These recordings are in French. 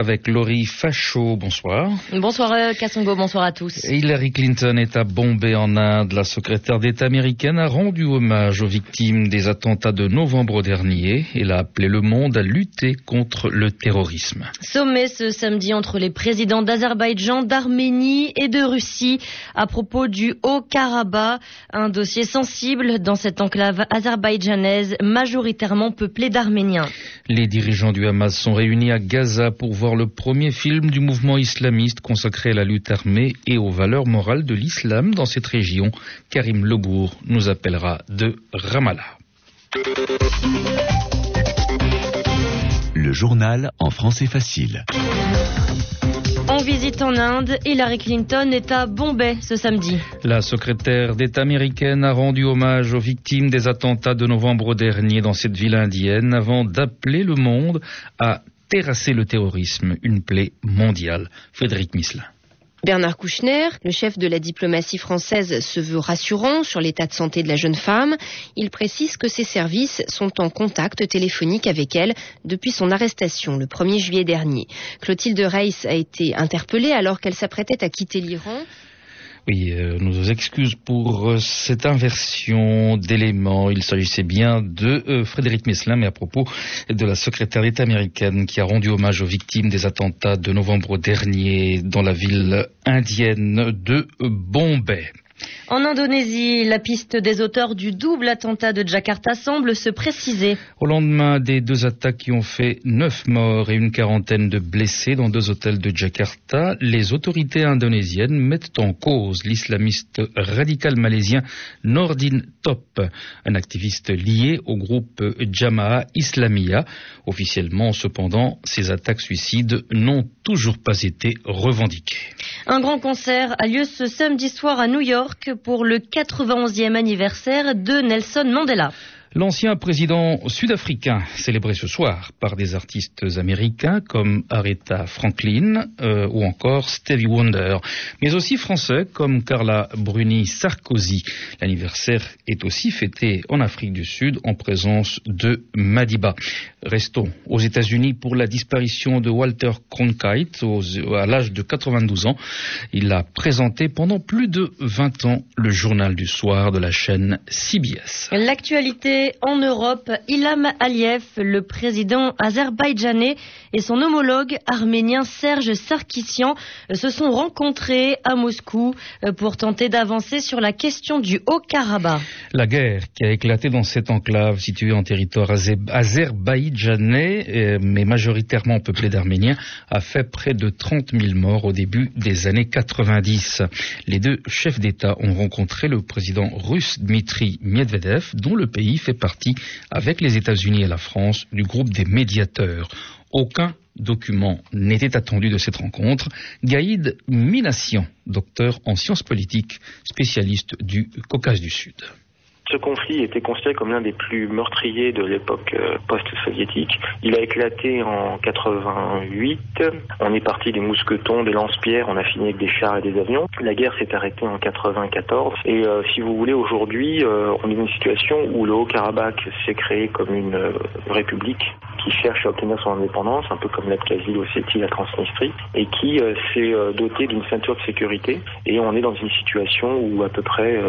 Avec Laurie Fachot. Bonsoir. Bonsoir euh, Kassongo, bonsoir à tous. Hillary Clinton est à Bombay en Inde. La secrétaire d'État américaine a rendu hommage aux victimes des attentats de novembre dernier. Elle a appelé le monde à lutter contre le terrorisme. Sommet ce samedi entre les présidents d'Azerbaïdjan, d'Arménie et de Russie à propos du Haut-Karabakh, un dossier sensible dans cette enclave azerbaïdjanaise majoritairement peuplée d'Arméniens. Les dirigeants du Hamas sont réunis à Gaza pour voir le premier film du mouvement islamiste consacré à la lutte armée et aux valeurs morales de l'islam dans cette région. Karim Lebourg nous appellera de Ramallah. Le journal en français facile. En visite en Inde, Hillary Clinton est à Bombay ce samedi. La secrétaire d'État américaine a rendu hommage aux victimes des attentats de novembre dernier dans cette ville indienne avant d'appeler le monde à terrasser le terrorisme, une plaie mondiale. Frédéric Mislin. Bernard Kouchner, le chef de la diplomatie française, se veut rassurant sur l'état de santé de la jeune femme. Il précise que ses services sont en contact téléphonique avec elle depuis son arrestation le 1er juillet dernier. Clotilde Reiss a été interpellée alors qu'elle s'apprêtait à quitter l'Iran. Oui, euh, nous excuses pour euh, cette inversion d'éléments. Il s'agissait bien de euh, Frédéric Meslin, mais à propos de la secrétaire d'État américaine qui a rendu hommage aux victimes des attentats de novembre dernier dans la ville indienne de Bombay. En Indonésie, la piste des auteurs du double attentat de Jakarta semble se préciser. Au lendemain des deux attaques qui ont fait neuf morts et une quarantaine de blessés dans deux hôtels de Jakarta, les autorités indonésiennes mettent en cause l'islamiste radical malaisien Nordin Top, un activiste lié au groupe Jamaah Islamia. Officiellement, cependant, ces attaques suicides n'ont toujours pas été revendiquées. Un grand concert a lieu ce samedi soir à New York pour le 91e anniversaire de Nelson Mandela. L'ancien président sud-africain, célébré ce soir par des artistes américains comme Aretha Franklin euh, ou encore Stevie Wonder, mais aussi français comme Carla Bruni Sarkozy. L'anniversaire est aussi fêté en Afrique du Sud en présence de Madiba. Restons aux États-Unis pour la disparition de Walter Cronkite à l'âge de 92 ans. Il a présenté pendant plus de 20 ans le journal du soir de la chaîne CBS. En Europe, Ilham Aliyev, le président azerbaïdjanais, et son homologue arménien Serge Sarkissian se sont rencontrés à Moscou euh, pour tenter d'avancer sur la question du Haut-Karabakh. La guerre qui a éclaté dans cette enclave située en territoire azerbaïdjanais, euh, mais majoritairement peuplée d'Arméniens, a fait près de 30 000 morts au début des années 90. Les deux chefs d'État ont rencontré le président russe Dmitri Medvedev, dont le pays fait partie, avec les États-Unis et la France, du groupe des médiateurs. Aucun document n'était attendu de cette rencontre. Gaïd Minassian, docteur en sciences politiques, spécialiste du Caucase du Sud. Ce conflit était considéré comme l'un des plus meurtriers de l'époque euh, post-soviétique. Il a éclaté en 88. On est parti des mousquetons, des lance-pierres, on a fini avec des chars et des avions. La guerre s'est arrêtée en 94. Et euh, si vous voulez, aujourd'hui, euh, on est dans une situation où le Haut-Karabakh s'est créé comme une république qui cherche à obtenir son indépendance, un peu comme l'Abkhazie, l'Ossétie, la Transnistrie, et qui s'est doté d'une ceinture de sécurité. Et on est dans une situation où à peu près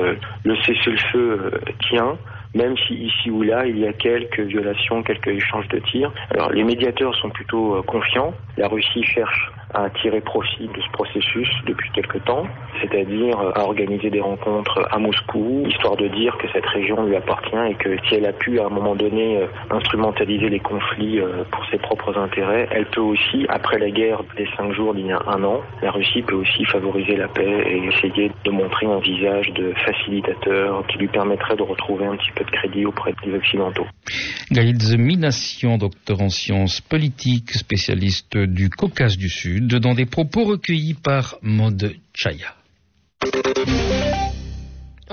le cessez-le-feu tient, même si ici ou là il y a quelques violations, quelques échanges de tirs. Alors les médiateurs sont plutôt euh, confiants. La Russie cherche à tirer profit de ce processus depuis quelque temps, c'est-à-dire à organiser des rencontres à Moscou, histoire de dire que cette région lui appartient et que si elle a pu à un moment donné euh, instrumentaliser les conflits euh, pour ses propres intérêts, elle peut aussi, après la guerre des cinq jours d'il y a un an, la Russie peut aussi favoriser la paix et essayer de montrer un visage de facilitateur qui lui permettrait de retrouver un petit peu de crédit auprès des Occidentaux. Gaïd Minassian, docteur en sciences politiques, spécialiste du Caucase du Sud, dans des propos recueillis par Mode Chaya.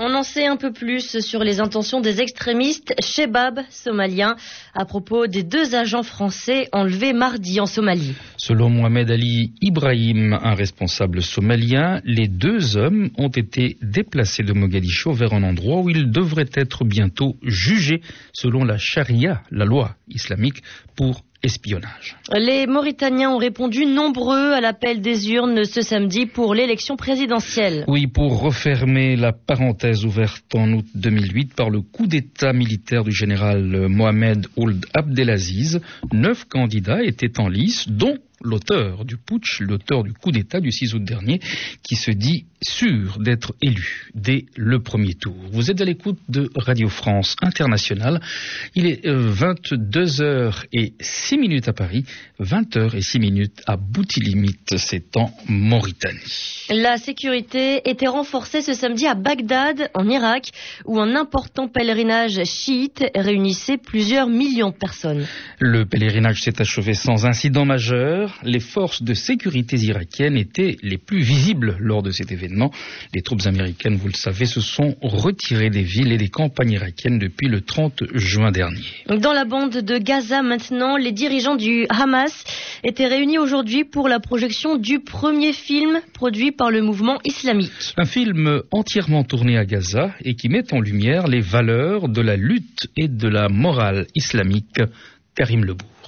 On en sait un peu plus sur les intentions des extrémistes Shebab somaliens à propos des deux agents français enlevés mardi en Somalie. Selon Mohamed Ali Ibrahim, un responsable somalien, les deux hommes ont été déplacés de Mogadiscio vers un endroit où ils devraient être bientôt jugés selon la charia, la loi islamique, pour espionnage. Les Mauritaniens ont répondu nombreux à l'appel des urnes ce samedi pour l'élection présidentielle. Oui, pour refermer la parenthèse ouverte en août 2008 par le coup d'État militaire du général Mohamed Ould Abdelaziz, neuf candidats étaient en lice, dont l'auteur du putsch, l'auteur du coup d'État du 6 août dernier, qui se dit sûr d'être élu dès le premier tour. Vous êtes à l'écoute de Radio France Internationale. Il est 22h euh, et 6 minutes à Paris, 20h et 6 minutes à Boutilimite, c'est en Mauritanie. La sécurité était renforcée ce samedi à Bagdad, en Irak, où un important pèlerinage chiite réunissait plusieurs millions de personnes. Le pèlerinage s'est achevé sans incident majeur. Les forces de sécurité irakiennes étaient les plus visibles lors de cet événement. Les troupes américaines, vous le savez, se sont retirées des villes et des campagnes irakiennes depuis le 30 juin dernier. Dans la bande de Gaza maintenant, les dirigeants du Hamas étaient réunis aujourd'hui pour la projection du premier film produit par le mouvement islamique. Un film entièrement tourné à Gaza et qui met en lumière les valeurs de la lutte et de la morale islamique. Karim Lebourg.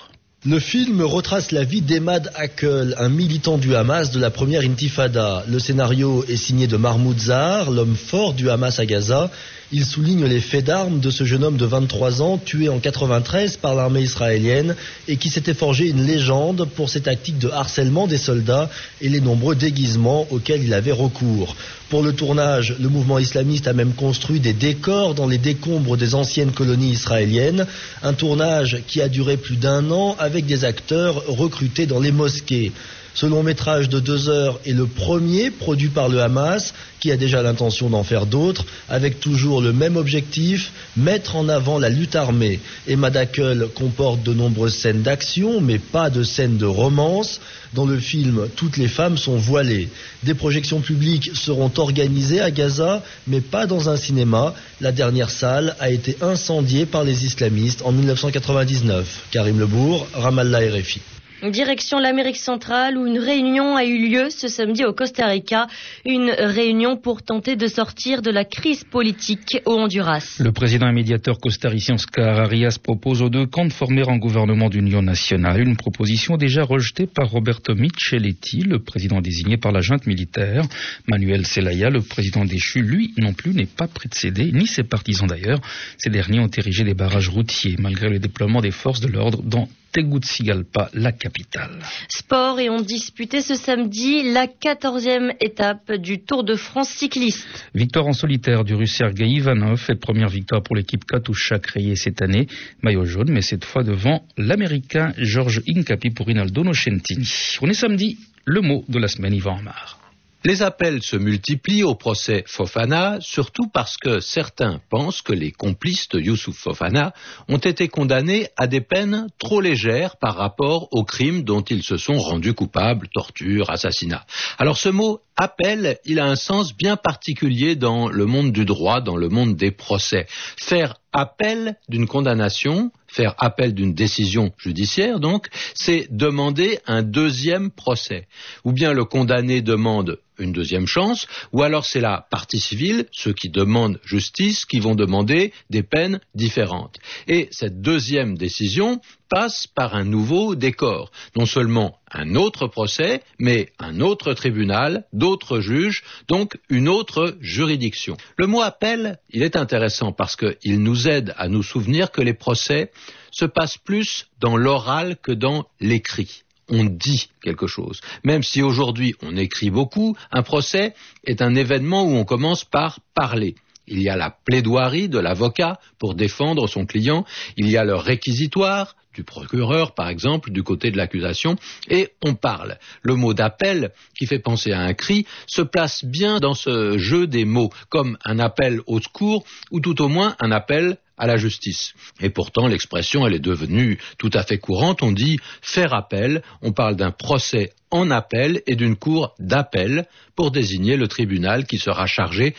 Le film retrace la vie d'Emad Akel, un militant du Hamas de la première intifada. Le scénario est signé de Mahmoud Zahar, l'homme fort du Hamas à Gaza. Il souligne les faits d'armes de ce jeune homme de 23 ans tué en 93 par l'armée israélienne et qui s'était forgé une légende pour ses tactiques de harcèlement des soldats et les nombreux déguisements auxquels il avait recours. Pour le tournage, le mouvement islamiste a même construit des décors dans les décombres des anciennes colonies israéliennes, un tournage qui a duré plus d'un an avec des acteurs recrutés dans les mosquées. Ce long métrage de deux heures est le premier produit par le Hamas, qui a déjà l'intention d'en faire d'autres, avec toujours le même objectif, mettre en avant la lutte armée. Et Madakel comporte de nombreuses scènes d'action, mais pas de scènes de romance. Dans le film, toutes les femmes sont voilées. Des projections publiques seront organisées à Gaza, mais pas dans un cinéma. La dernière salle a été incendiée par les islamistes en 1999. Karim Lebourg, Ramallah RFI. Direction l'Amérique centrale où une réunion a eu lieu ce samedi au Costa Rica. Une réunion pour tenter de sortir de la crise politique au Honduras. Le président et médiateur costaricien Oscar Arias propose aux deux camps de former un gouvernement d'union nationale. Une proposition déjà rejetée par Roberto Micheletti, le président désigné par la junte militaire. Manuel Zelaya, le président déchu, lui non plus n'est pas prêt de céder, ni ses partisans d'ailleurs. Ces derniers ont érigé des barrages routiers malgré le déploiement des forces de l'ordre dans Tegucigalpa, la capitale. Sport et ont disputé ce samedi la quatorzième étape du Tour de France cycliste. Victoire en solitaire du russe Sergei Ivanov et première victoire pour l'équipe Katusha créée cette année. Maillot jaune, mais cette fois devant l'américain George Incapi pour Rinaldo Nocentini. On est samedi, le mot de la semaine, Yvan Amar. Les appels se multiplient au procès Fofana, surtout parce que certains pensent que les complices de Youssouf Fofana ont été condamnés à des peines trop légères par rapport aux crimes dont ils se sont rendus coupables, torture, assassinat. Alors ce mot appel, il a un sens bien particulier dans le monde du droit, dans le monde des procès. Faire appel d'une condamnation, faire appel d'une décision judiciaire, donc, c'est demander un deuxième procès. Ou bien le condamné demande une deuxième chance, ou alors c'est la partie civile, ceux qui demandent justice, qui vont demander des peines différentes. Et cette deuxième décision passe par un nouveau décor. Non seulement un autre procès, mais un autre tribunal, d'autres juges, donc une autre juridiction. Le mot appel, il est intéressant parce qu'il nous aide à nous souvenir que les procès se passent plus dans l'oral que dans l'écrit on dit quelque chose. Même si aujourd'hui on écrit beaucoup, un procès est un événement où on commence par parler. Il y a la plaidoirie de l'avocat pour défendre son client, il y a le réquisitoire, du procureur, par exemple, du côté de l'accusation, et on parle. Le mot d'appel, qui fait penser à un cri, se place bien dans ce jeu des mots, comme un appel au secours, ou tout au moins un appel à la justice. Et pourtant, l'expression, elle est devenue tout à fait courante. On dit faire appel, on parle d'un procès en appel et d'une cour d'appel pour désigner le tribunal qui sera chargé